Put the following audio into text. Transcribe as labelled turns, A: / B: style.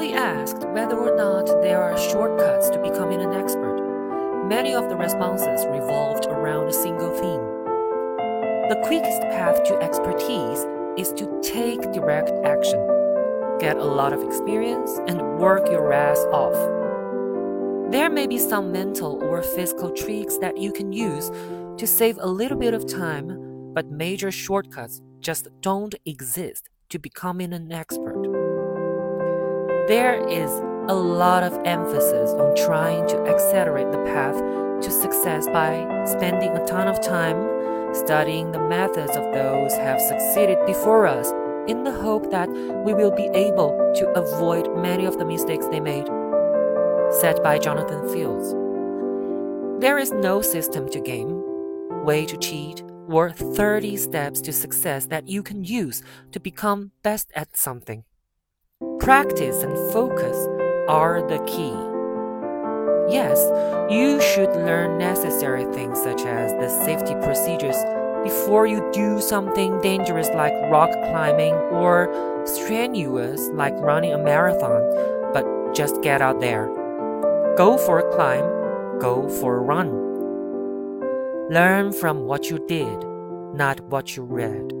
A: we asked whether or not there are shortcuts to becoming an expert, many of the responses revolved around a single theme. The quickest path to expertise is to take direct action, get a lot of experience, and work your ass off. There may be some mental or physical tricks that you can use to save a little bit of time, but major shortcuts just don't exist to becoming an expert. There is a lot of emphasis on trying to accelerate the path to success by spending a ton of time studying the methods of those who have succeeded before us in the hope that we will be able to avoid many of the mistakes they made. Said by Jonathan Fields. There is no system to game, way to cheat, or 30 steps to success that you can use to become best at something. Practice and focus are the key. Yes, you should learn necessary things such as the safety procedures before you do something dangerous like rock climbing or strenuous like running a marathon, but just get out there. Go for a climb, go for a run. Learn from what you did, not what you read.